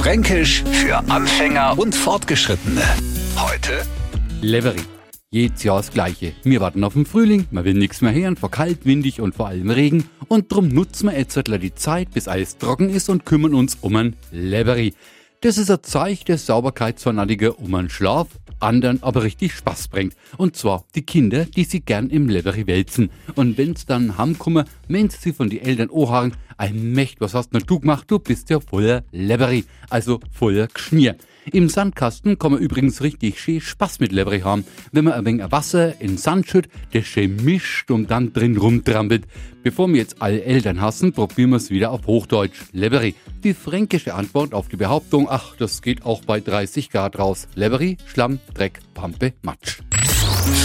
Fränkisch für Anfänger und Fortgeschrittene. Heute Levery. Jedes Jahr das Gleiche. Wir warten auf den Frühling, man will nichts mehr hören, vor kalt, windig und vor allem Regen. Und drum nutzen wir jetzt die Zeit, bis alles trocken ist und kümmern uns um ein Levery. Das ist ein Zeichen der Sauberkeitsfanatige um einen Schlaf, anderen aber richtig Spaß bringt. Und zwar die Kinder, die sie gern im Levery wälzen. Und wenn's dann heimkommen, wenn sie von die Eltern ohren, ein Mächt, was hast denn du gemacht? Du bist ja voller Levery, also voller Gschnier. Im Sandkasten kann man übrigens richtig schön Spaß mit Levery haben, wenn man ein wenig Wasser in Sand schütt, das schön mischt und dann drin rumtrampelt. Bevor wir jetzt alle Eltern hassen, probieren wir es wieder auf Hochdeutsch. Levery. Die fränkische Antwort auf die Behauptung, ach, das geht auch bei 30 Grad raus. Levery, Schlamm, Dreck, Pampe, Matsch.